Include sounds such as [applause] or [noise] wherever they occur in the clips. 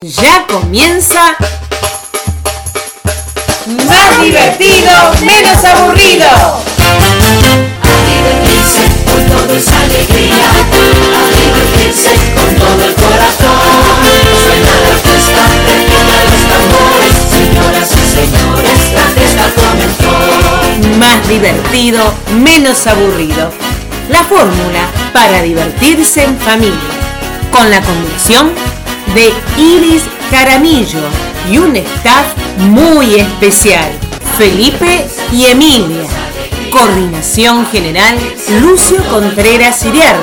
Ya comienza más divertido, menos aburrido. A divertirse con todo es alegría, a divertirse con todo el corazón. Suena la fiesta, repican los tambores, señoras y señores, la fiesta comenzó. Más divertido, menos aburrido. La fórmula para divertirse en familia. Con la conducción de Iris Caramillo y un staff muy especial. Felipe y Emilia. Coordinación general Lucio Contreras Iriarte.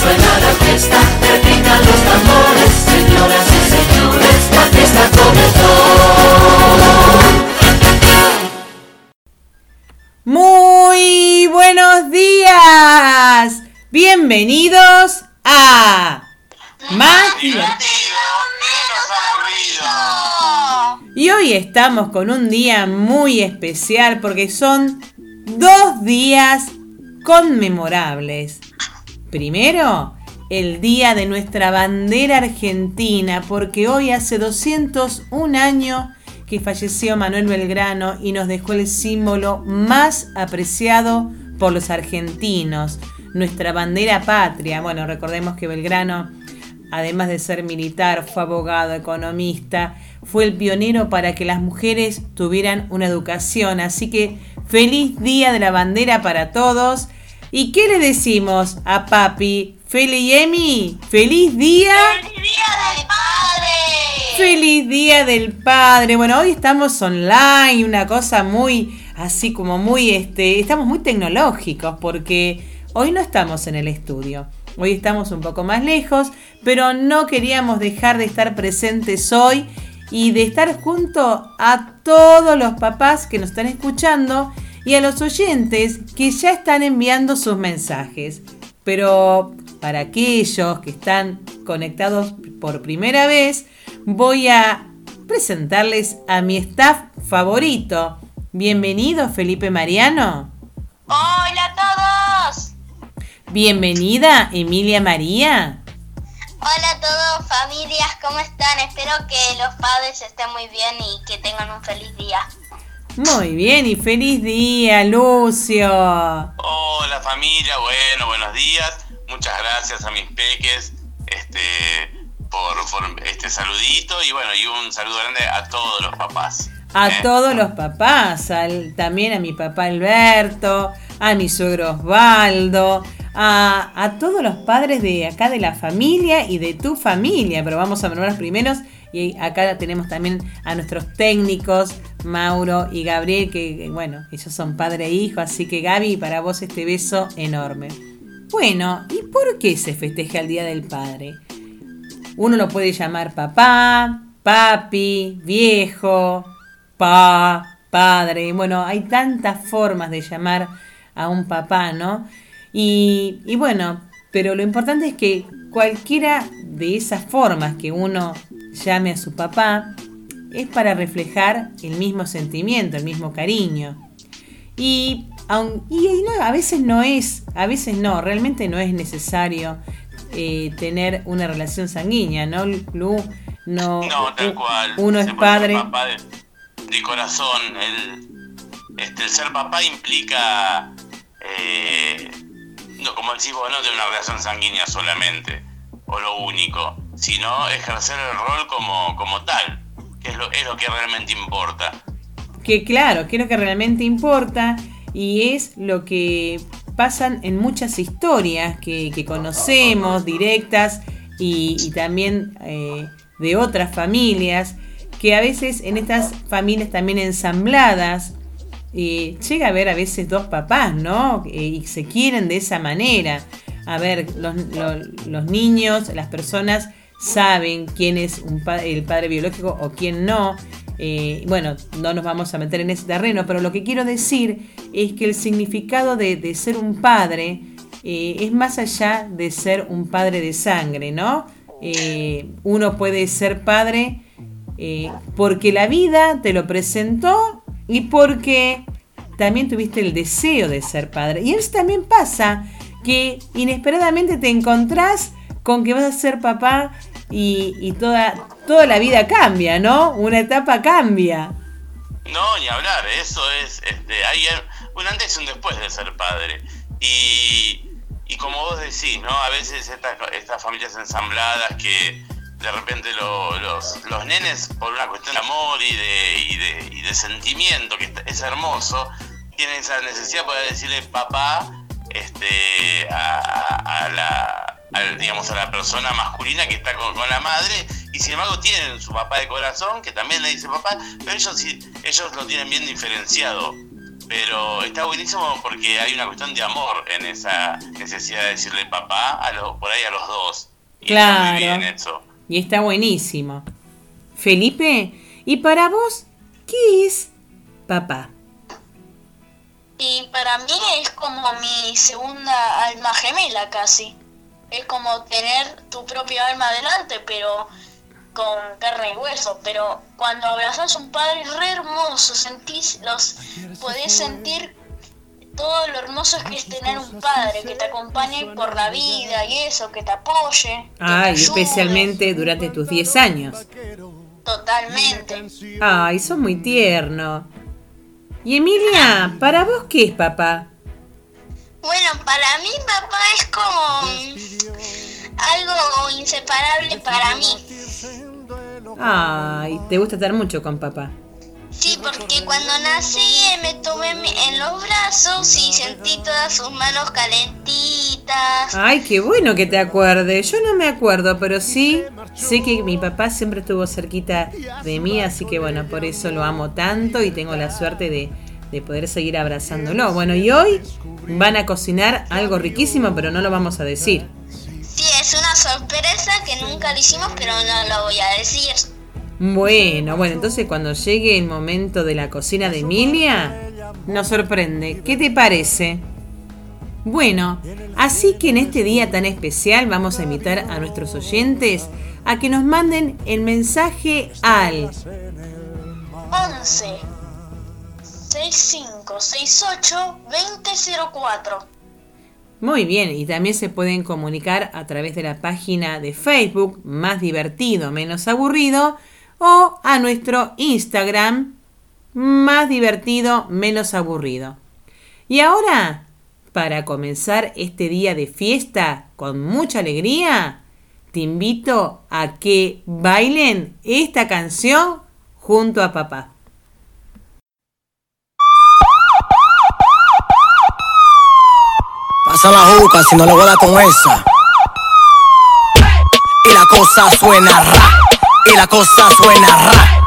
Suena la fiesta, repican los tambores, señoras y señores, la fiesta comenzó. Muy buenos días. Bienvenidos a Más. Y hoy estamos con un día muy especial porque son dos días conmemorables. Primero, el día de nuestra bandera argentina, porque hoy hace 201 años que falleció Manuel Belgrano y nos dejó el símbolo más apreciado por los argentinos, nuestra bandera patria. Bueno, recordemos que Belgrano además de ser militar, fue abogado, economista, fue el pionero para que las mujeres tuvieran una educación. Así que feliz día de la bandera para todos. ¿Y qué le decimos a papi? Feli y Emi, feliz día. ¡Feliz Día del Padre! Feliz día del padre. Bueno, hoy estamos online, una cosa muy así como muy este, estamos muy tecnológicos porque hoy no estamos en el estudio. Hoy estamos un poco más lejos, pero no queríamos dejar de estar presentes hoy y de estar junto a todos los papás que nos están escuchando y a los oyentes que ya están enviando sus mensajes. Pero para aquellos que están conectados por primera vez, voy a presentarles a mi staff favorito. Bienvenido, Felipe Mariano. ¡Hola a todos! Bienvenida, Emilia María. Hola a todos, familias, ¿cómo están? Espero que los padres estén muy bien y que tengan un feliz día. Muy bien, y feliz día, Lucio. Hola familia, bueno, buenos días. Muchas gracias a mis peques este, por, por este saludito y bueno, y un saludo grande a todos los papás. A ¿eh? todos los papás, al- también a mi papá Alberto, a mi suegro Osvaldo, a, a todos los padres de acá de la familia y de tu familia, pero vamos a nombrar primeros y acá tenemos también a nuestros técnicos, Mauro y Gabriel, que que, bueno, ellos son padre e hijo, así que Gaby, para vos este beso enorme. Bueno, ¿y por qué se festeja el Día del Padre? Uno lo puede llamar papá, papi, viejo, pa, padre. Bueno, hay tantas formas de llamar a un papá, ¿no? Y, y bueno, pero lo importante es que cualquiera de esas formas que uno llame a su papá es para reflejar el mismo sentimiento, el mismo cariño. Y, aun- y no, a veces no es, a veces no, realmente no es necesario eh, tener una relación sanguínea, ¿no, Lu? No, No, tal cual. Uno es padre. papá de, de corazón. El, este, el ser papá implica, eh, como decís vos, no de una relación sanguínea solamente, o lo único, sino ejercer el rol como, como tal, que es lo, es lo que realmente importa. que claro, que es lo que realmente importa y es lo que pasan en muchas historias que, que conocemos, directas y, y también eh, de otras familias, que a veces en estas familias también ensambladas llega a haber a veces dos papás, ¿no? Eh, y se quieren de esa manera. A ver, los, lo- los niños, las personas saben quién es un el padre biológico o quién no. Eh, bueno, no nos vamos a meter en ese terreno, pero lo que quiero decir es que el significado de, ser un padre eh, es más allá de ser un padre de sangre, ¿no? Uno puede ser padre eh, porque la vida te lo presentó y porque también tuviste el deseo de ser padre. Y eso también pasa, que inesperadamente te encontrás con que vas a ser papá y, toda, toda la vida cambia, ¿no? Una etapa cambia. No, ni hablar, eso es, este, hay un antes y un después de ser padre. Y, y como vos decís, ¿no? A veces estas, estas familias ensambladas que de repente lo- los, los nenes, por una cuestión de amor y de, y de, y de sentimiento, que es hermoso, tienen esa necesidad de poder decirle papá este, a, la, a, digamos, a la persona masculina que está con, con la madre y sin embargo tienen su papá de corazón que también le dice papá, pero ellos sí, ellos lo tienen bien diferenciado. Pero está buenísimo porque hay una cuestión de amor en esa necesidad de decirle papá a lo, por ahí a los dos. Y está Claro. muy bien eso. Y está buenísimo. Felipe, ¿y para vos qué es papá? Y para mí es como mi segunda alma gemela casi. Es como tener tu propia alma adelante, pero con carne y hueso. Pero cuando abrazas a un padre re hermoso, sentís los, podés sentir todo lo hermoso es que es tener un padre que te acompañe por la vida y eso, que te apoye. que te Ay, ayude. especialmente durante tus 10 años. Totalmente. Ay, sos muy tierno. Y Emilia, ¿para vos qué es papá? Bueno, para mí papá es como algo inseparable para mí. Ay, te gusta estar mucho con papá. Sí, porque cuando nací eh, me tomé en los brazos y sentí todas sus manos calentitas. Ay, qué bueno que te acuerdes. Yo no me acuerdo, pero sí sé que mi papá siempre estuvo cerquita de mí, así que bueno, por eso lo amo tanto y tengo la suerte de, de poder seguir abrazándolo. Bueno, y hoy van a cocinar algo riquísimo, pero no lo vamos a decir. Sí, es una sorpresa que nunca lo hicimos, pero no lo voy a decir. Bueno, bueno, entonces cuando llegue el momento de la cocina de Emilia, nos sorprende. ¿Qué te parece? Bueno, así que en este día tan especial vamos a invitar a nuestros oyentes a que nos manden el mensaje al 11 65 68 2004. Muy bien, y también se pueden comunicar a través de la página de Facebook Más divertido, menos aburrido o a nuestro Instagram Más divertido, menos aburrido. Y ahora, para comenzar este día de fiesta con mucha alegría, te invito a que bailen esta canción junto a papá. Pasa la juca si no le voy a dar con esa. Y la cosa suena ra. Y la cosa suena ra.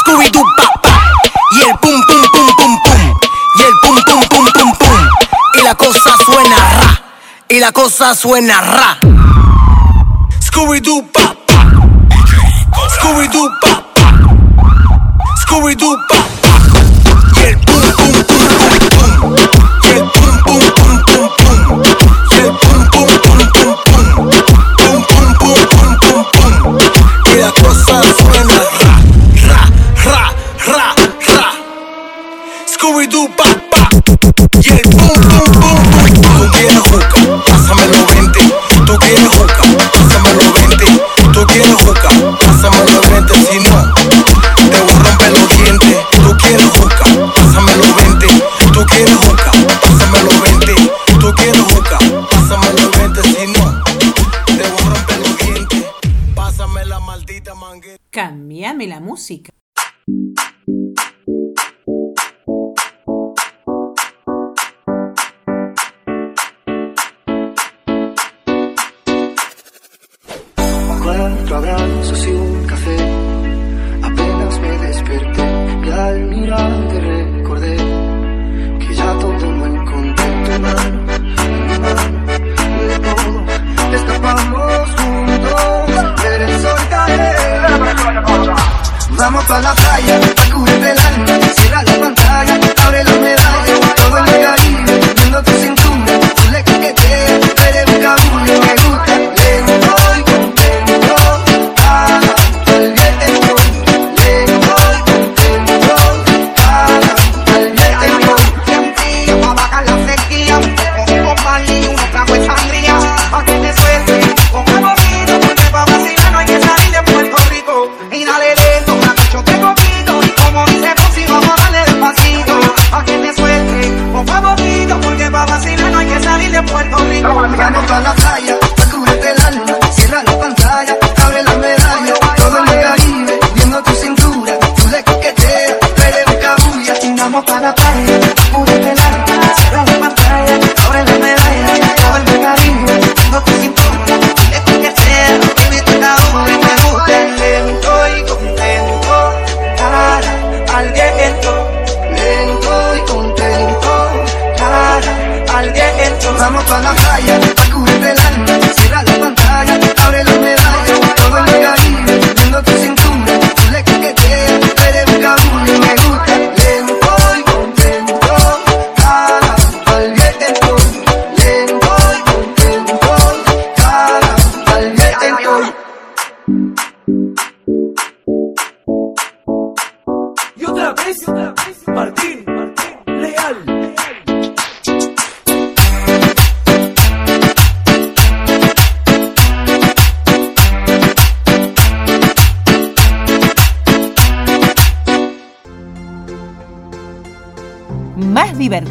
Scooby Doo pa pa. Y el pum pum pum pum pum. Y el pum pum pum pum pum. Y la cosa suena ra. Y la cosa suena ra. Scooby Doo pa pa. Scooby Doo pa pa. Scooby Doo pa Y el. Tú quieres juca, pásamelo 20. Tú quieres juca, pásamelo 20. Tú quieres juca, pásamelo 20. Si no, te voy a romper los dientes. Tú quieres juca, pásamelo 20. Tú quieres juca, pásamelo 20. Tú quieres juca, pásamelo 20. Si no, te voy a romper los dientes. Pásame la maldita manguera. Cambiame la música.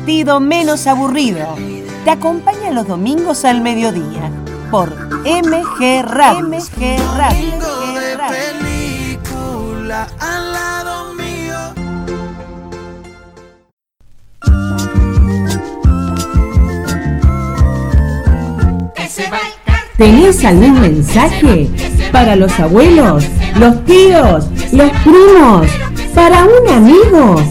Divertido, menos aburrido. Te acompaña los domingos al mediodía por MG Radio. MG Radio. MG Radio. ¿Tenés algún mensaje para los abuelos, los tíos, los primos, para un amigo?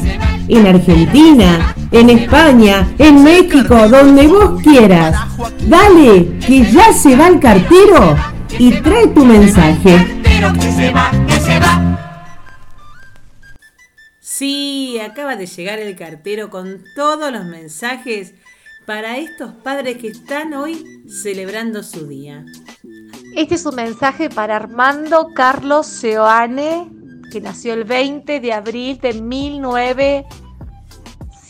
En Argentina, en España, en México, donde vos quieras. Dale, que ya se va el cartero y trae tu mensaje. Sí, acaba de llegar el cartero con todos los mensajes para estos padres que están hoy celebrando su día. Este es un mensaje para Armando Carlos Seoane, que nació el 20 de abril de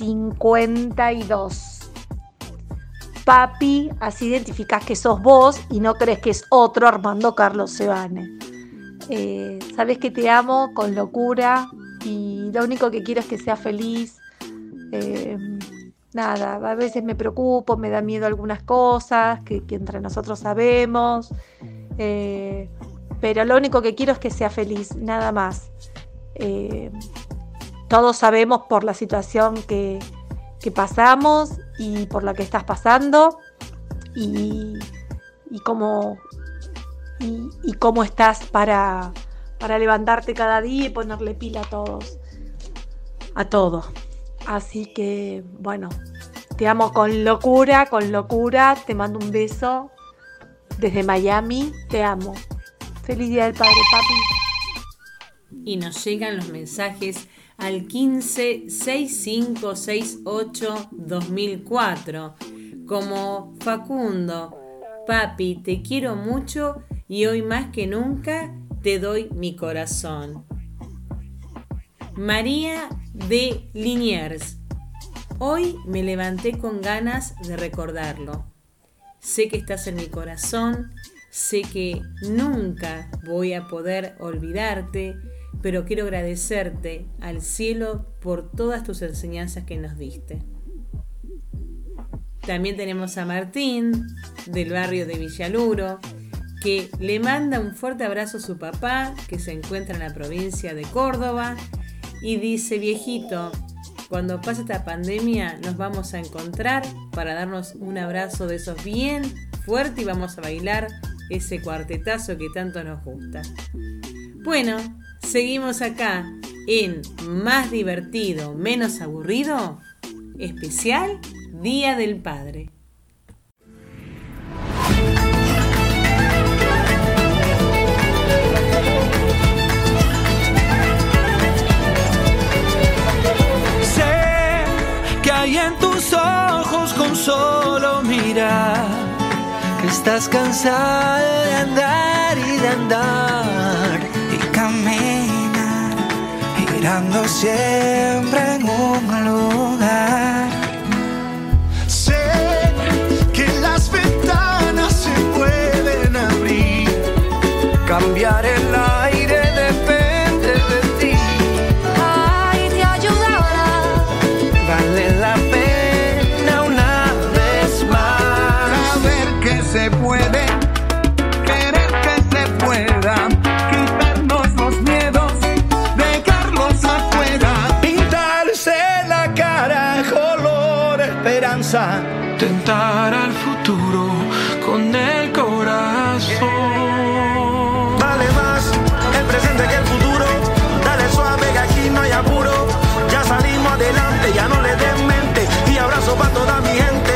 1952. Papi, así identificás que sos vos y no crees que es otro Armando Carlos Seoane. Eh, Sabes que te amo con locura y lo único que quiero es que seas feliz. Eh, nada, a veces me preocupo, me da miedo algunas cosas que, entre nosotros sabemos. Eh, pero lo único que quiero es que sea feliz, nada más. Todos sabemos por la situación que, que pasamos y por la que estás pasando y, y cómo, y, cómo estás para, para levantarte cada día y ponerle pila a todos, a todo. Así que, bueno, te amo con locura, con locura, te mando un beso desde Miami, te amo. Feliz Día del Padre, papi. Y nos llegan los mensajes al 15 6568 2004 como Facundo, papi, te quiero mucho y hoy más que nunca te doy mi corazón. María de Liniers, hoy me levanté con ganas de recordarlo. Sé que estás en mi corazón, sé que nunca voy a poder olvidarte, pero quiero agradecerte al cielo por todas tus enseñanzas que nos diste. También tenemos a Martín, del barrio de Villaluro, que le manda un fuerte abrazo a su papá, que se encuentra en la provincia de Córdoba, y dice, viejito, cuando pase esta pandemia nos vamos a encontrar para darnos un abrazo de esos bien fuerte y vamos a bailar ese cuartetazo que tanto nos gusta. Bueno, seguimos acá en Más divertido, menos aburrido, especial Día del Padre. Sé que hay en tus ojos con solo mirar que estás cansada de andar y de andar y caminar girando siempre en un lugar. Tentar al futuro Con el corazón. Vale más el presente que el futuro. Dale suave que aquí no hay apuro. Ya salimos adelante, ya no le den mente. Y abrazo para toda mi gente.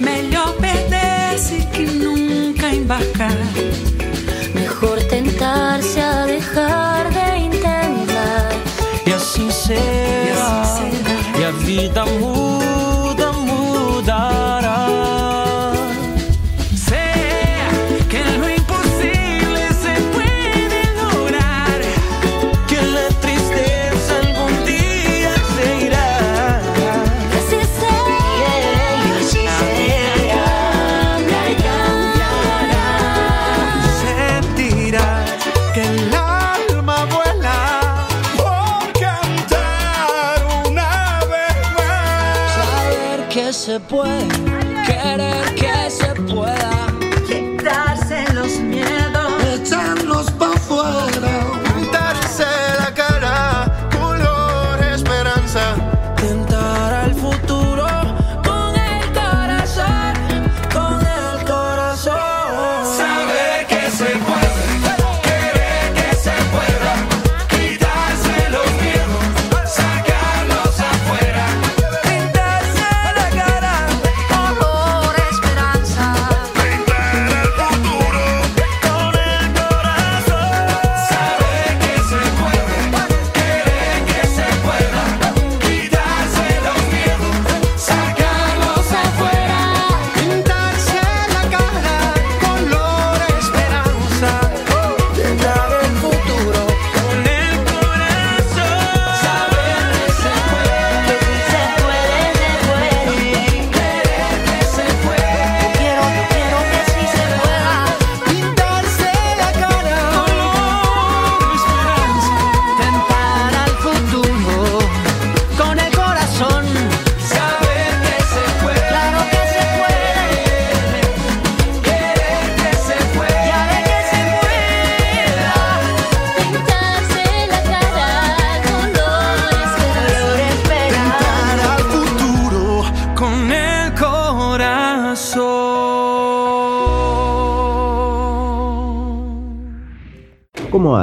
Melhor perder-se que nunca embarcar. se puede.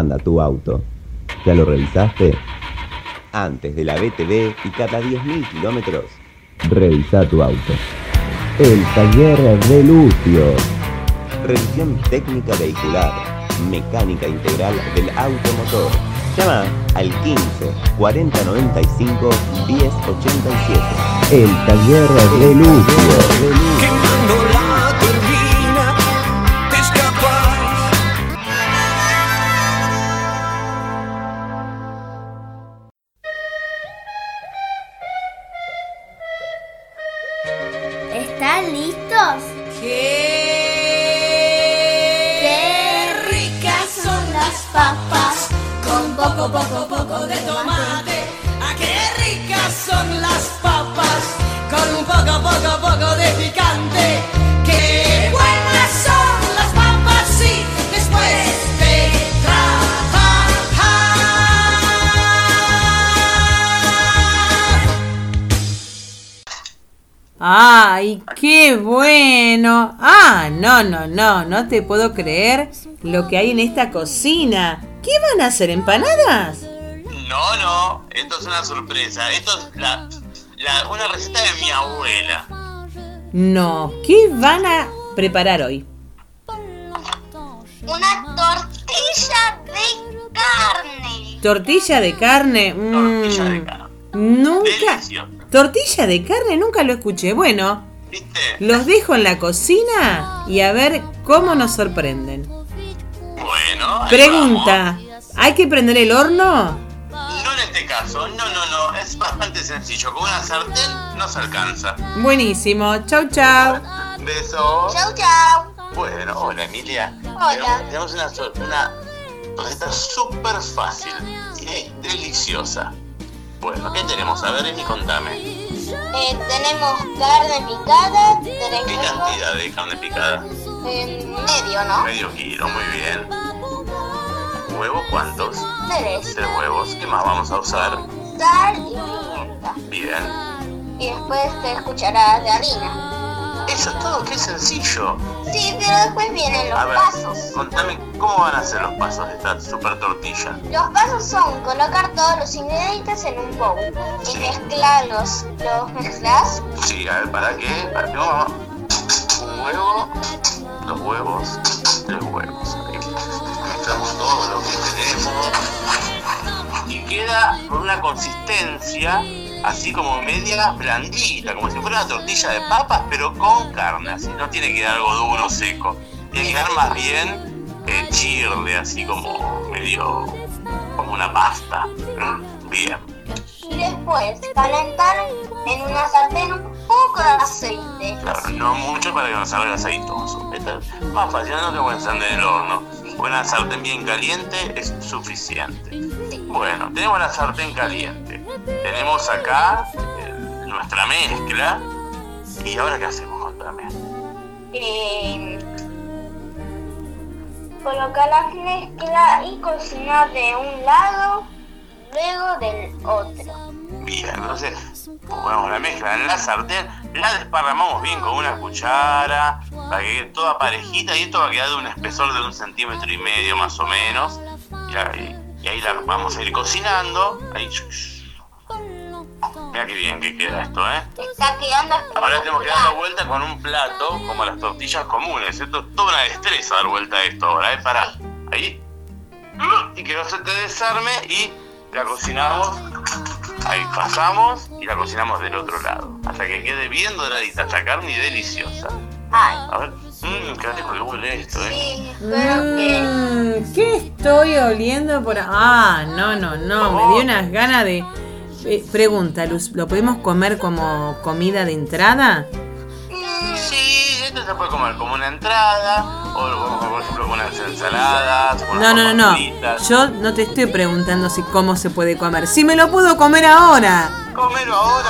¿Cómo anda tu auto? ¿Ya lo revisaste? Antes de la BTV y cada 10.000 kilómetros, revisa tu auto. El taller de Lucio. Revisión técnica vehicular, mecánica integral del automotor. Llama al 15 40 95 10 87. El taller de Lucio. Bueno! Ah, no, no, no, no te puedo creer lo que hay en esta cocina. ¿Qué van a hacer? ¿Empanadas? No, no, esto es una sorpresa. Esto es la, la- una receta de mi abuela. No, ¿qué van a preparar hoy? Una tortilla de carne. ¿Tortilla de carne? Mm, Tortilla de carne. nunca. Delicioso. ¿Tortilla de carne? Nunca lo escuché. Bueno, ¿Viste? los dejo en la cocina y a ver cómo nos sorprenden. Bueno. Pregunta, ¿hay que prender el horno? No en este caso, no, no, no. Es bastante sencillo. Con una sartén no se alcanza. Buenísimo, chau chau. Beso. Chau, chau. Bueno, hola Emilia. Hola. Tenemos, una, una receta súper fácil y deliciosa. Bueno, ¿qué tenemos? A ver, Emi, contame. Eh, tenemos carne picada, tres ¿Qué cantidad de carne picada? medio, ¿no? Medio kilo, muy bien. ¿Huevos cuántos? Tres. Tres huevos. ¿Qué más vamos a usar? Sal y pimienta. Bien. Y después tres cucharadas de harina. Eso es todo, qué sencillo. Sí, pero después vienen los A ver, pasos. contame cómo van a ser los pasos de esta super tortilla. Los pasos son colocar todos los ingredientes en un bowl y mezclarlos. ¿Los mezclas? Sí, a ver, ¿para qué? ¿Para qué vamos? Un huevo, dos huevos, tres huevos. Ahí. Mezclamos todo lo que tenemos. Y queda con una consistencia así como media blandita, como si fuera una tortilla de papas, pero con carne. Así no tiene que quedar algo duro, seco. Tiene que quedar más bien eh, chirle, así como medio como una pasta. Mm, Bien. Y después calentar en una sartén un poco de aceite. Claro, no mucho para que no salga aceitoso. Esto es más fácil, no tengo que encender el horno. Una sartén bien caliente es suficiente. Bueno, tenemos la sartén caliente. Tenemos acá eh, nuestra mezcla. ¿Y ahora qué hacemos? Contame. Eh, colocar la mezcla y cocinar de un lado, luego del otro. Bien, entonces ponemos la mezcla en la sartén, la desparramamos bien con una cuchara para que quede toda parejita y esto va a quedar de un espesor de un centímetro y medio más o menos. Y, ahí- y ahí la vamos a ir cocinando. Ahí. Mira qué bien que queda esto, ¿eh? Está quedando Ahora tenemos que dar la vuelta con un plato, como las tortillas comunes. Esto es toda una destreza dar vuelta a esto ahora, ¿eh? Para. Ahí. Y que no se te desarme y la cocinamos. Ahí pasamos y la cocinamos del otro lado. Hasta que quede bien doradita esta carne y deliciosa. Ay, A ver. Mmm, qué rico que huele esto, ¿eh? sí, que... Mm, ¿Qué estoy oliendo por Ah, no, no, no. Me dio unas ganas de. Eh, pregunta, Luz, ¿lo podemos comer como comida de entrada? Se puede comer como una entrada, o por ejemplo, con unas ensaladas, con No, no, no, fritas. Yo no te estoy preguntando si cómo se puede comer. Si me lo puedo comer ahora. Comelo ahora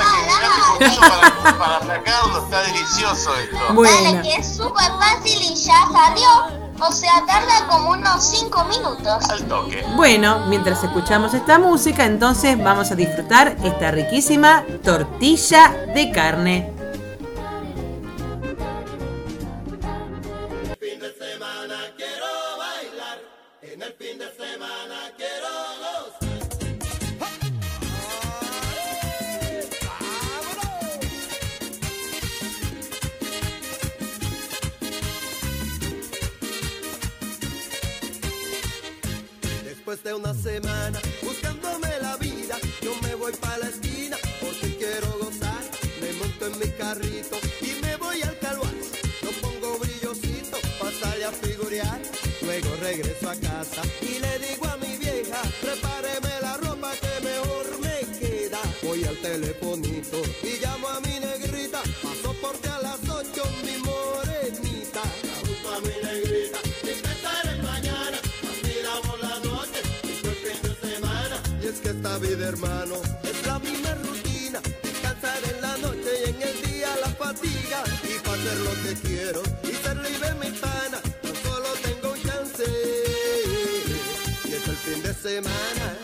que ya te para, para sacarlo, está delicioso esto. Dale, Bueno. que es súper fácil y ya salió. O sea, tarda como unos 5 minutos. Al toque. Bueno, mientras escuchamos esta música, entonces vamos a disfrutar esta riquísima tortilla de carne. Después de una semana buscándome la vida, yo me voy para la esquina porque quiero gozar. Me monto en mi carrito y me voy al calvario. No pongo brillosito para salir a figurear. Luego regreso a casa y le digo es la misma rutina. Descansar en la noche y en el día la fatiga. Y para hacer lo que quiero y ser libre mi pana, tan solo tengo un chance. Y es el fin de semana.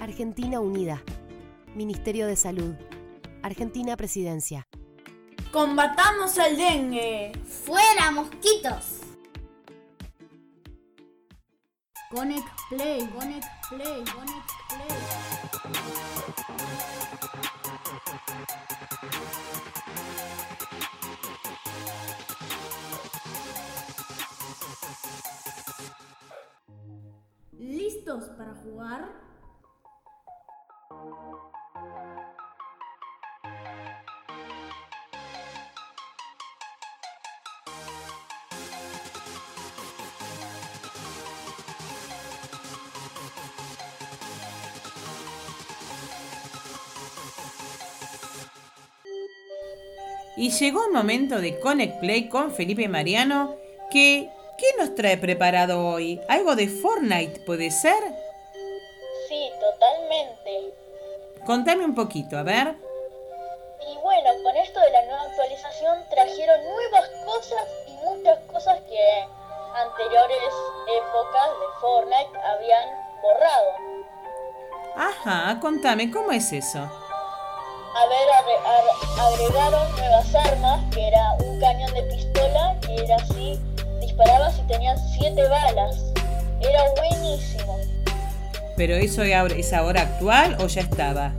Argentina Unida. Ministerio de Salud. Argentina Presidencia. Combatamos el dengue. Fuera mosquitos. Connect Play, Connect Play, Connect Play. ¿Listos para jugar? Y llegó el momento de Connect Play con Felipe Mariano, que ¿qué nos trae preparado hoy? ¿Algo de Fortnite puede ser? Sí, totalmente. Contame un poquito, a ver. Y bueno, con esto de la nueva actualización trajeron nuevas cosas y muchas cosas que anteriores épocas de Fortnite habían borrado. Ajá, contame, ¿cómo es eso? A ver, agre- agre- agregaron nuevas armas, que era un cañón de pistola, que era así, disparabas y tenías 7 balas. Era buenísimo. ¿Pero eso es ahora- actual o ya estaba?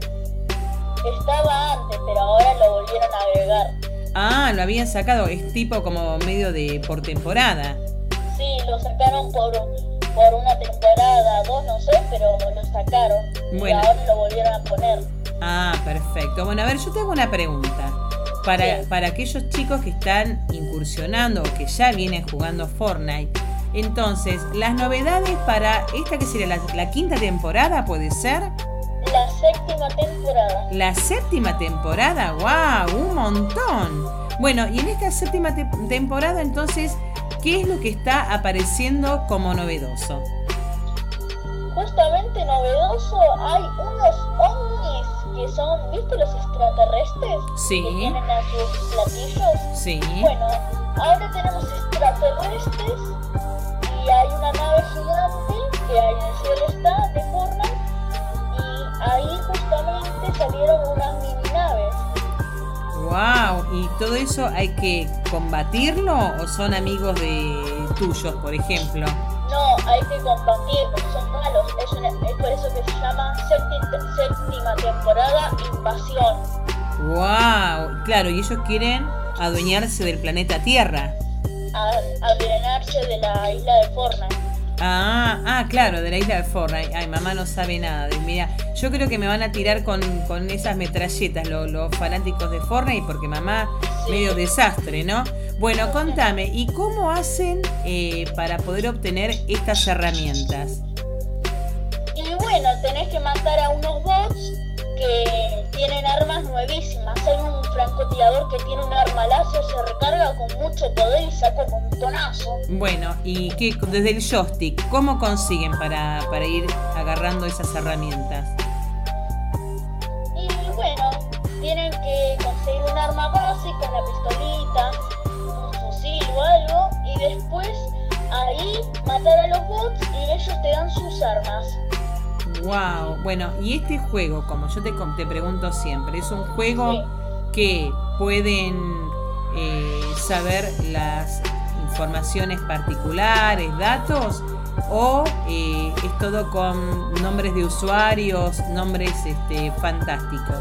Estaba antes, pero ahora lo volvieron a agregar. Ah, lo habían sacado, es tipo como medio de por temporada. Sí, lo sacaron por, por una temporada, dos, no sé, pero lo sacaron. Bueno. Y ahora lo volvieron a poner. Ah, perfecto. Bueno, a ver, yo te hago una pregunta. Para, para aquellos chicos que están incursionando o que ya vienen jugando Fortnite, entonces, las novedades para esta que sería la, la quinta temporada, ¿puede ser? La séptima temporada. La séptima temporada, wow, un montón. Bueno, y en esta séptima te- temporada, entonces, ¿qué es lo que está apareciendo como novedoso? Justamente novedoso, hay unos ovnis que son, ¿viste los extraterrestres? Sí. Que tienen a sus platillos. Sí. Bueno, ahora tenemos extraterrestres y hay una nave gigante que ahí en el cielo está de Fortnite y ahí justamente salieron unas mini naves. Wow, ¿y todo eso hay que combatirlo o son amigos de tuyos, por ejemplo? No, hay que combatirlos, son malos. Es, una- es por eso que se llama sépti- séptima temporada Invasión. Wow, claro, y ellos quieren adueñarse del planeta Tierra. A, a drenarse de la isla de Fortnite. Ah, ah, claro, de la isla de Fortnite. Ay, mamá no sabe nada. de- Mira, yo creo que me van a tirar con, con esas metralletas lo- los fanáticos de Fortnite porque mamá medio desastre, ¿no? Bueno, contame, ¿y cómo hacen eh, para poder obtener estas herramientas? Y bueno, tenés que matar a unos bots que tienen armas nuevísimas. Hay un francotirador que tiene un arma láser, se recarga con mucho poder y saca un montonazo. Bueno, y qué, desde el joystick, ¿cómo consiguen para, para ir agarrando esas herramientas? Y bueno, tienen que conseguir un arma básica, una pistolita, un fusil o algo, y después ahí matar a los bots y ellos te dan sus armas. Wow. Bueno, y este juego, como yo te, te pregunto siempre, es un juego que pueden eh, saber las informaciones particulares, datos, o eh, es todo con nombres de usuarios, nombres este, fantásticos.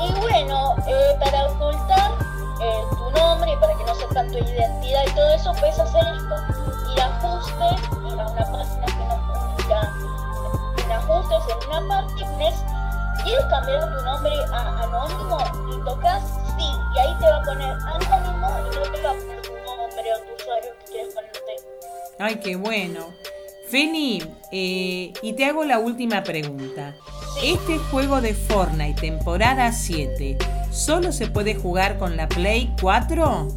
Y bueno, eh, para ocultar tu nombre y para que no sepan tu identidad y todo eso, puedes hacer esto. Ir a ajustes, ir a una página que nos ir en una pones, ¿quieres cambiar tu nombre a anónimo? Y tocas sí, y ahí te va a poner anónimo y no te va a poner tu nombre o tu usuario que quieres ponerte. Ay, qué bueno. Feni, eh, y te hago la última pregunta. Este juego de Fortnite, temporada 7, ¿solo se puede jugar con la Play 4?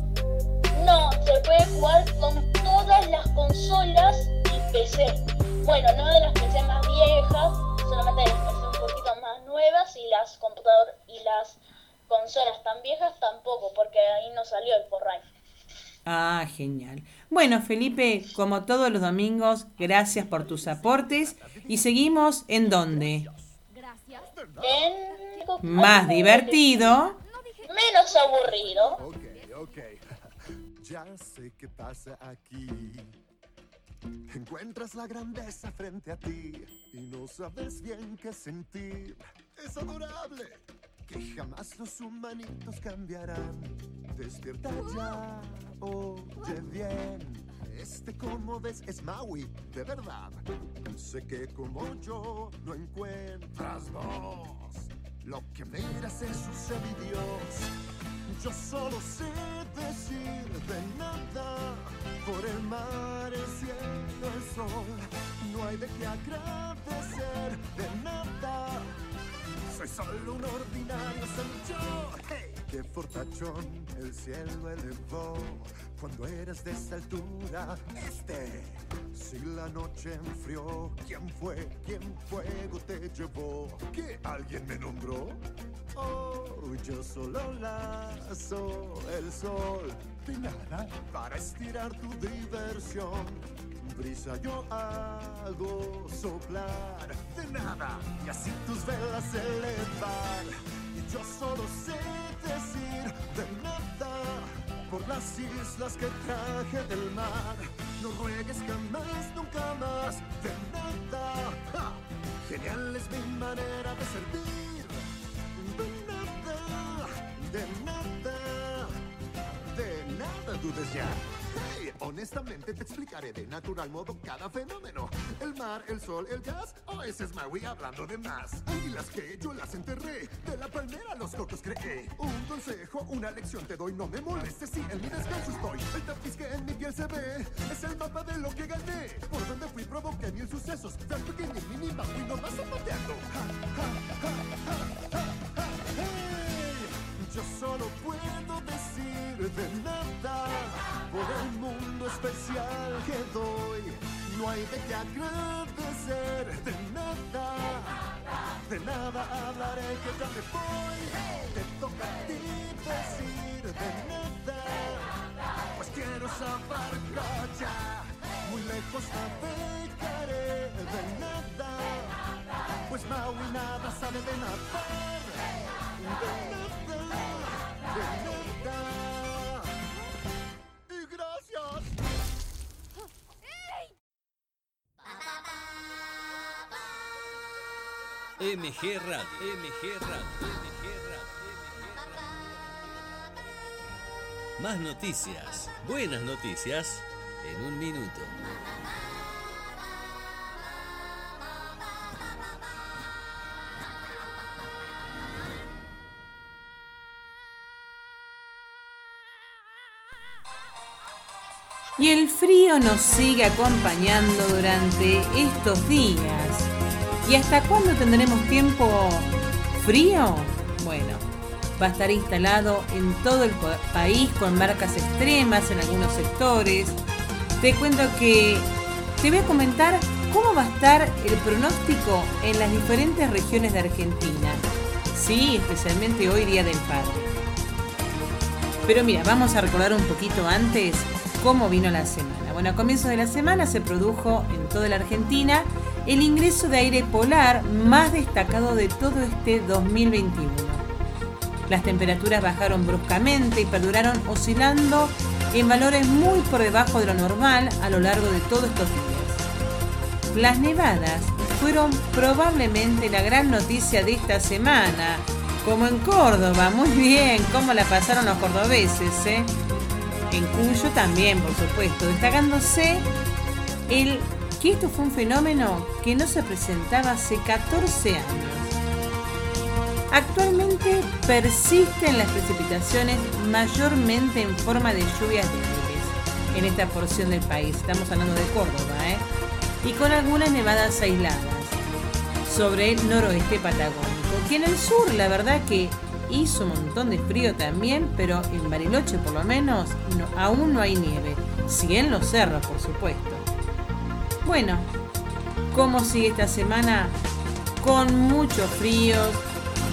No, se puede jugar con todas las consolas y PC. Bueno, no de las PC más viejas, solamente de las PC un poquito más nuevas y las computadoras y las consolas tan viejas tampoco, porque ahí no salió el Fortnite. Ah, genial. Bueno, Felipe, como todos los domingos, gracias por tus aportes y seguimos en dónde? En Más divertido. menos aburrido. Ok, ok. [laughs] Ya sé qué pasa aquí. Encuentras la grandeza frente a ti y no sabes bien qué sentir. Es adorable que jamás los humanitos cambiarán. Despierta ya, oye bien. Este como ves es Maui, de verdad. Sé que como yo no encuentras voz. Lo que miras es un semidios. Yo solo sé decir de nada por el mar, el cielo, el sol. No hay de qué agradecer de nada. Soy solo un ordinario yo. Hey. Qué fortachón el cielo elevó cuando eres de esta altura. Este. Si la noche enfrió, ¿quién fue? ¿Quién fuego te llevó? ¿Que alguien me nombró? Oh, yo solo lazo el sol. De nada para estirar tu diversión. Brisa yo hago soplar. De nada y así tus velas elevar. Y yo solo sé decir de nada por las islas que traje del mar. No ruegues jamás, nunca más, de nada. Genial es mi manera de servir. De nada, de nada, de nada dudes ya. Honestamente te explicaré de natural modo cada fenómeno. El mar, el sol, el gas, o ese es Maui hablando de más. Águilas que yo las enterré, de la palmera los cocos creé. Un consejo, una lección te doy, no me molestes si en mi descanso estoy. El tapiz que en mi piel se ve, es el mapa de lo que gané. Por donde fui provoqué mil sucesos, tan pequeño y mini y nomás zapateando. Ja, ja. Yo solo puedo decir de nada por el mundo especial que doy. No hay de qué agradecer de nada. De nada hablaré que ya me voy. Te toca a ti decir de nada. Pues quiero saberlo ya. Muy lejos navegaré de nada. Pues Maui nada sabe de nadar. De nada, de nada. MG Radio, MG Radio. Más noticias, buenas noticias, en un minuto. Y el frío nos sigue acompañando durante estos días. ¿Y hasta cuándo tendremos tiempo frío? Bueno, va a estar instalado en todo el pa- país con marcas extremas en algunos sectores. Te cuento que te voy a comentar cómo va a estar el pronóstico en las diferentes regiones de Argentina. Sí, especialmente hoy Día del Padre. Pero mira, vamos a recordar un poquito antes cómo vino la semana. Bueno, a comienzos de la semana se produjo en toda la Argentina el ingreso de aire polar más destacado de todo este 2021. Las temperaturas bajaron bruscamente y perduraron oscilando en valores muy por debajo de lo normal a lo largo de todos estos días. Las nevadas fueron probablemente la gran noticia de esta semana, como en Córdoba, muy bien, cómo la pasaron los cordobeses, ¿eh? En Cuyo también, por supuesto, destacándose el que esto fue un fenómeno que no se presentaba hace 14 años. Actualmente persisten las precipitaciones mayormente en forma de lluvias débiles en esta porción del país. Estamos hablando de Córdoba, ¿eh? Y con algunas nevadas aisladas sobre el noroeste patagónico. Que en el sur, la verdad que hizo un montón de frío también, pero en Bariloche por lo menos no- aún no hay nieve. Sí en los cerros, por supuesto. Bueno, ¿cómo sigue esta semana? Con mucho frío,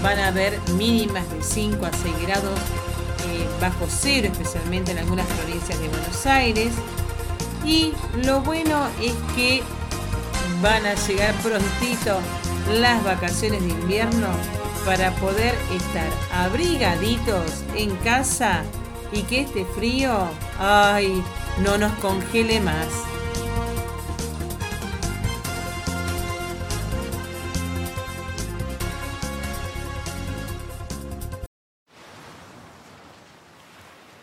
van a haber mínimas de 5 a 6 grados eh, bajo cero, especialmente en algunas provincias de Buenos Aires. Y lo bueno es que van a llegar prontito las vacaciones de invierno para poder estar abrigaditos en casa y que este frío, ay, no nos congele más.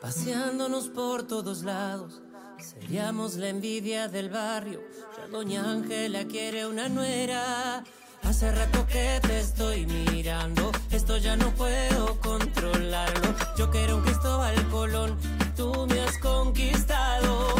paseándonos por todos lados. Seríamos la envidia del barrio. Ya Doña Ángela quiere una nuera. Hace rato que te estoy mirando, esto ya no puedo controlarlo. Yo quiero un Cristóbal Colón, tú me has conquistado.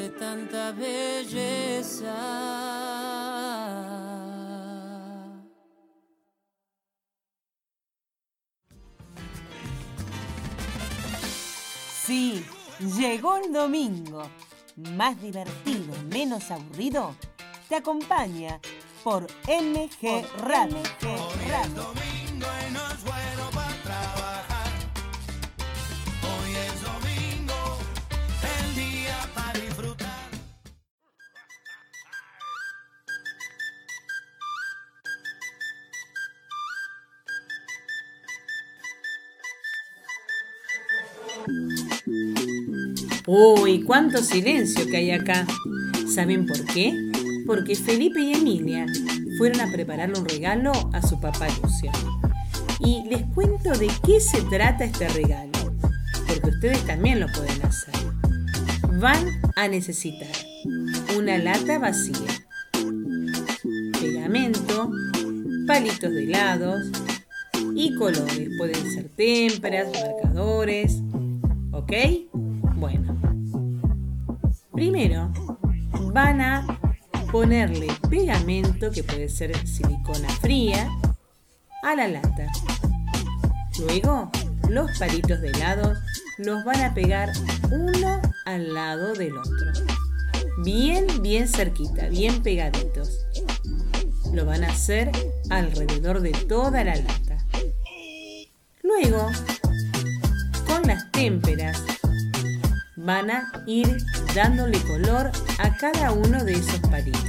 Ante tanta belleza. Sí, llegó el domingo. Más divertido, menos aburrido. Te acompaña por MG Radio. domingo y Uy, cuánto silencio que hay acá. ¿Saben por qué? Porque Felipe y Emilia fueron a prepararle un regalo a su papá Lucio. Y les cuento de qué se trata este regalo, porque ustedes también lo pueden hacer. Van a necesitar una lata vacía, pegamento, palitos de helados y colores. Pueden ser témperas, marcadores, ¿ok? Primero van a ponerle pegamento, que puede ser silicona fría, a la lata. Luego, los palitos de helado los van a pegar uno al lado del otro. Bien, bien cerquita, bien pegaditos. Lo van a hacer alrededor de toda la lata. Luego, con las témperas, van a ir dándole color a cada uno de esos palitos.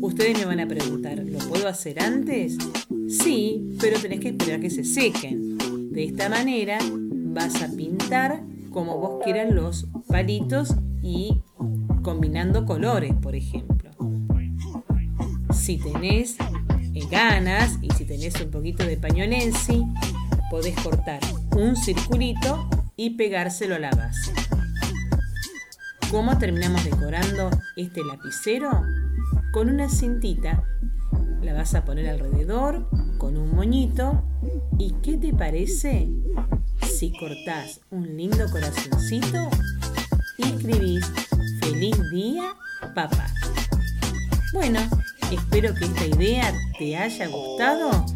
Ustedes me van a preguntar, ¿lo puedo hacer antes? Sí, pero tenés que esperar que se sequen. De esta manera vas a pintar como vos quieras los palitos y combinando colores, por ejemplo. Si tenés eh, ganas y si tenés un poquito de pañolensi, podés cortar un circulito y pegárselo a la base. ¿Cómo terminamos decorando este lapicero? Con una cintita. La vas a poner alrededor con un moñito. ¿Y qué te parece si cortás un lindo corazoncito y escribís Feliz día, papá? Bueno, espero que esta idea te haya gustado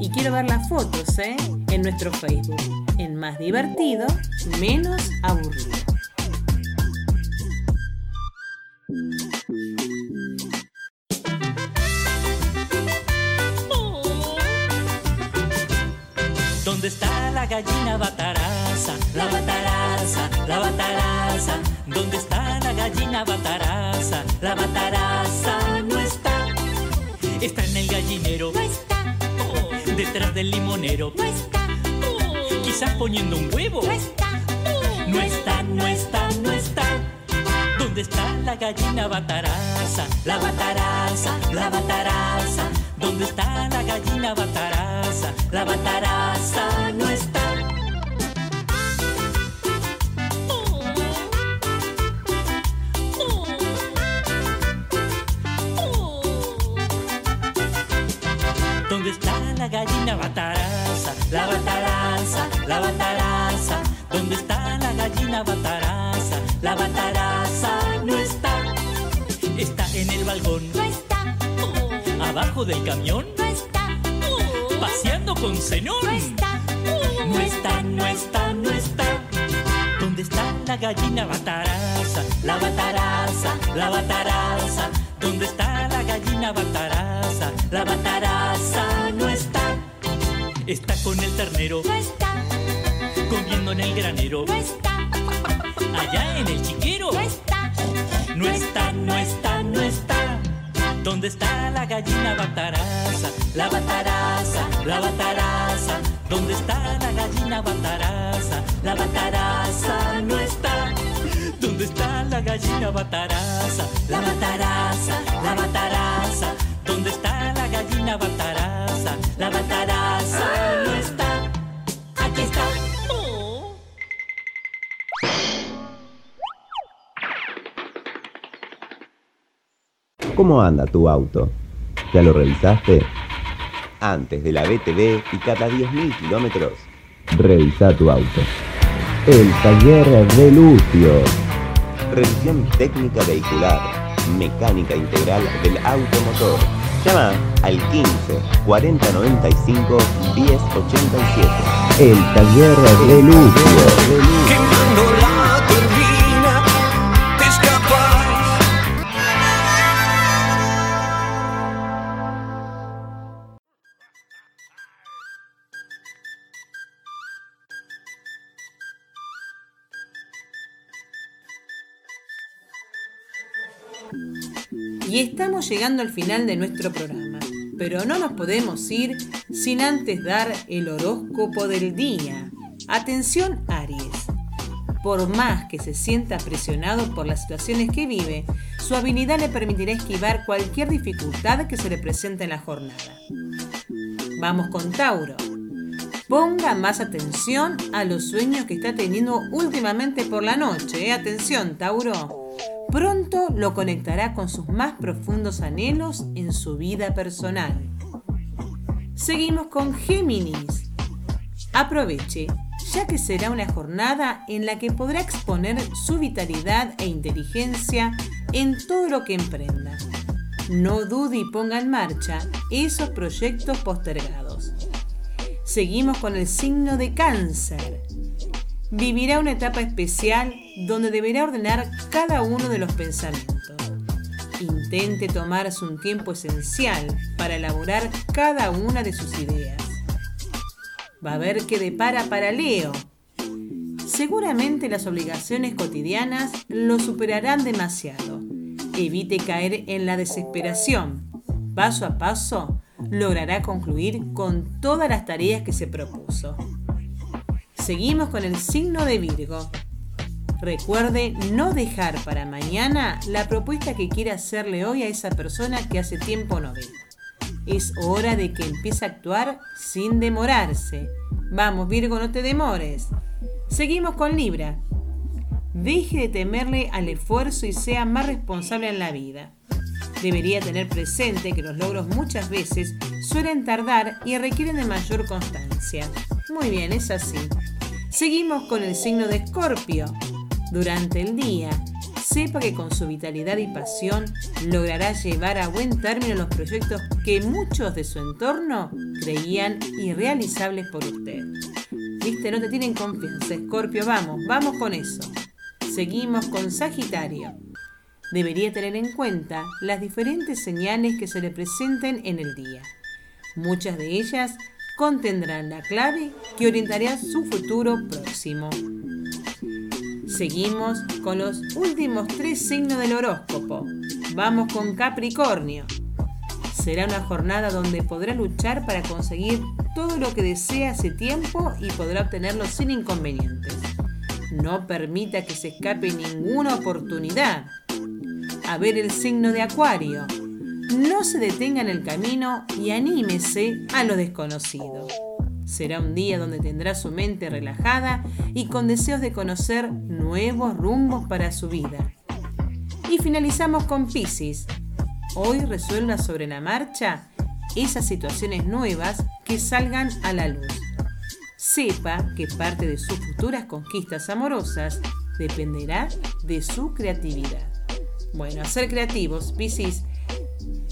y quiero ver las fotos ¿eh? en nuestro Facebook, en más divertido, menos aburrido. Gallina bataraza? La bataraza, la bataraza. ¿Dónde está la gallina bataraza? La bataraza no está. Está en el gallinero. No está. detrás del limonero. No está. quizás poniendo un huevo. No está. No está, no está, no está. ¿Dónde está la gallina bataraza? La bataraza, la bataraza. ¿Dónde está la gallina bataraza? La bataraza gallina bataraza? La bataraza, la bataraza. ¿Dónde está la gallina bataraza? La bataraza no está. Está en el balcón. No está. Abajo del camión. No está. Paseando con Zenón. No está. No está, no está, no está. ¿Dónde está la gallina bataraza? La bataraza, la bataraza. ¿Dónde está la gallina bataraza? La bataraza no está. Con el ternero. No está. Comiendo en el granero. No está. Allá en el chiquero. No está. No está, no está, no está. ¿Dónde está la gallina bataraza? La bataraza, la bataraza. ¿Dónde está la gallina bataraza? La bataraza no está. ¿Dónde está la gallina bataraza? La bataraza, la bataraza. ¿Dónde está la gallina bataraza? La bataraza. ¿Cómo anda tu auto? ¿Ya lo revisaste? Antes de la BTV y cada 10.000 kilómetros, revisa tu auto. El taller de Lucio. Revisión técnica vehicular, mecánica integral del automotor. Llama al 15 40 95 10 87. El taller de Lucio. Estamos llegando al final de nuestro programa, pero no nos podemos ir sin antes dar el horóscopo del día. Atención Aries. Por más que se sienta presionado por las situaciones que vive, su habilidad le permitirá esquivar cualquier dificultad que se le presente en la jornada. Vamos con Tauro. Ponga más atención a los sueños que está teniendo últimamente por la noche. ¿eh? Atención, Tauro. Pronto lo conectará con sus más profundos anhelos en su vida personal. Seguimos con Géminis. Aproveche, ya que será una jornada en la que podrá exponer su vitalidad e inteligencia en todo lo que emprenda. No dude y ponga en marcha esos proyectos postergados. Seguimos con el signo de cáncer. Vivirá una etapa especial donde deberá ordenar cada uno de los pensamientos. Intente tomarse un tiempo esencial para elaborar cada una de sus ideas. Va a ver qué depara para Leo. Seguramente las obligaciones cotidianas lo superarán demasiado. Evite caer en la desesperación. Paso a paso, logrará concluir con todas las tareas que se propuso. Seguimos con el signo de Virgo. Recuerde no dejar para mañana la propuesta que quiere hacerle hoy a esa persona que hace tiempo no ve. Es hora de que empiece a actuar sin demorarse. Vamos, Virgo, no te demores. Seguimos con Libra. Deje de temerle al esfuerzo y sea más responsable en la vida. Debería tener presente que los logros muchas veces suelen tardar y requieren de mayor constancia. Muy bien, es así. Seguimos con el signo de Escorpio. Durante el día, sepa que con su vitalidad y pasión logrará llevar a buen término los proyectos que muchos de su entorno creían irrealizables por usted. Viste, no te tienen confianza, Escorpio, vamos, vamos con eso. Seguimos con Sagitario. Debería tener en cuenta las diferentes señales que se le presenten en el día. Muchas de ellas contendrán la clave que orientará su futuro próximo. Seguimos con los últimos tres signos del horóscopo. Vamos con Capricornio. Será una jornada donde podrá luchar para conseguir todo lo que desea hace tiempo y podrá obtenerlo sin inconvenientes. No permita que se escape ninguna oportunidad. A ver el signo de Acuario. No se detenga en el camino y anímese a lo desconocido. Será un día donde tendrá su mente relajada y con deseos de conocer nuevos rumbos para su vida. Y finalizamos con Pisces. Hoy resuelva sobre la marcha esas situaciones nuevas que salgan a la luz. Sepa que parte de sus futuras conquistas amorosas dependerá de su creatividad. Bueno, a ser creativos, Piscis.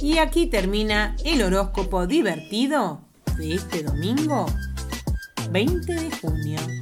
Y aquí termina el horóscopo divertido de este domingo 20 de junio.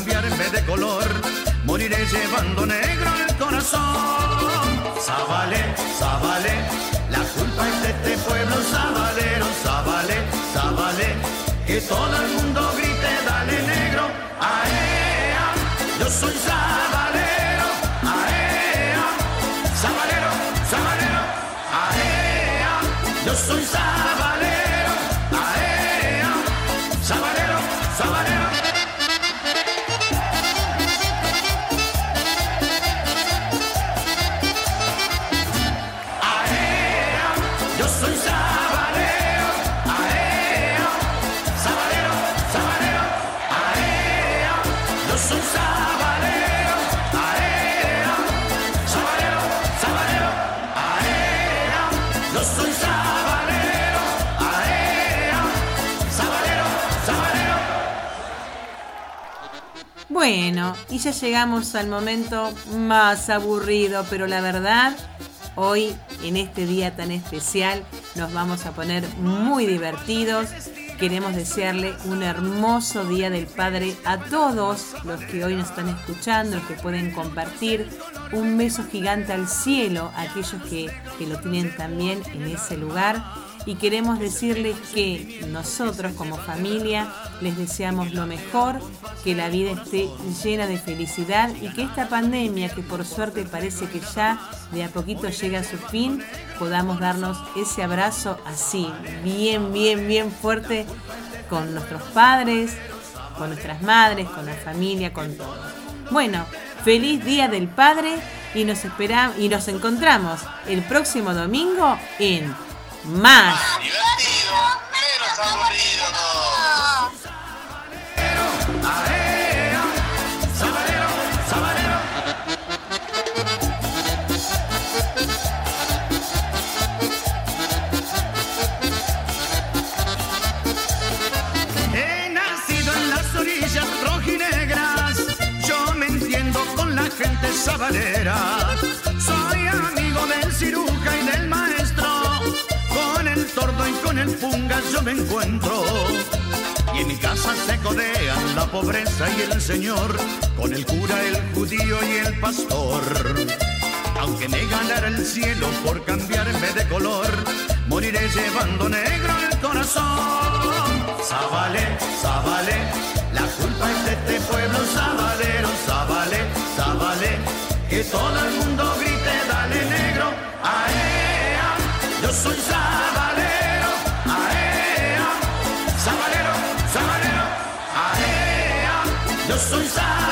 Cambiarme de color, moriré llevando negro el corazón. Zabale, Zabale, la culpa es de este pueblo sabalero, Zabale, Zabale, que todo el mundo grite, dale negro, aea, yo soy sabalero, aea, sabalero, sabalero, aea, yo soy sabalero, Bueno, y ya llegamos al momento más aburrido, pero la verdad, hoy, en este día tan especial, nos vamos a poner muy divertidos. Queremos desearle un hermoso Día del Padre a todos los que hoy nos están escuchando, los que pueden compartir. Un beso gigante al cielo a aquellos que, que lo tienen también en ese lugar. Y queremos decirles que nosotros como familia les deseamos lo mejor, que la vida esté llena de felicidad y que esta pandemia, que por suerte parece que ya de a poquito llega a su fin, podamos darnos ese abrazo así, bien, bien, bien fuerte con nuestros padres, con nuestras madres, con la familia, con todos. Bueno, feliz Día del Padre y nos esperamos y nos encontramos el próximo domingo en más. Divertido, menos aburrido. He nacido en las orillas rojinegras, yo me entiendo con la gente sabanera. El punga yo me encuentro. Y en mi casa se codean la pobreza y el señor. Con el cura, el judío y el pastor. Aunque me ganara el cielo por cambiarme de color, moriré llevando negro el corazón. Zabale, zabale, la culpa es de este pueblo sabalero. Zabale, zabale, que todo el mundo grite, dale negro. Aea, yo soy sabalero. Aea, sabalero,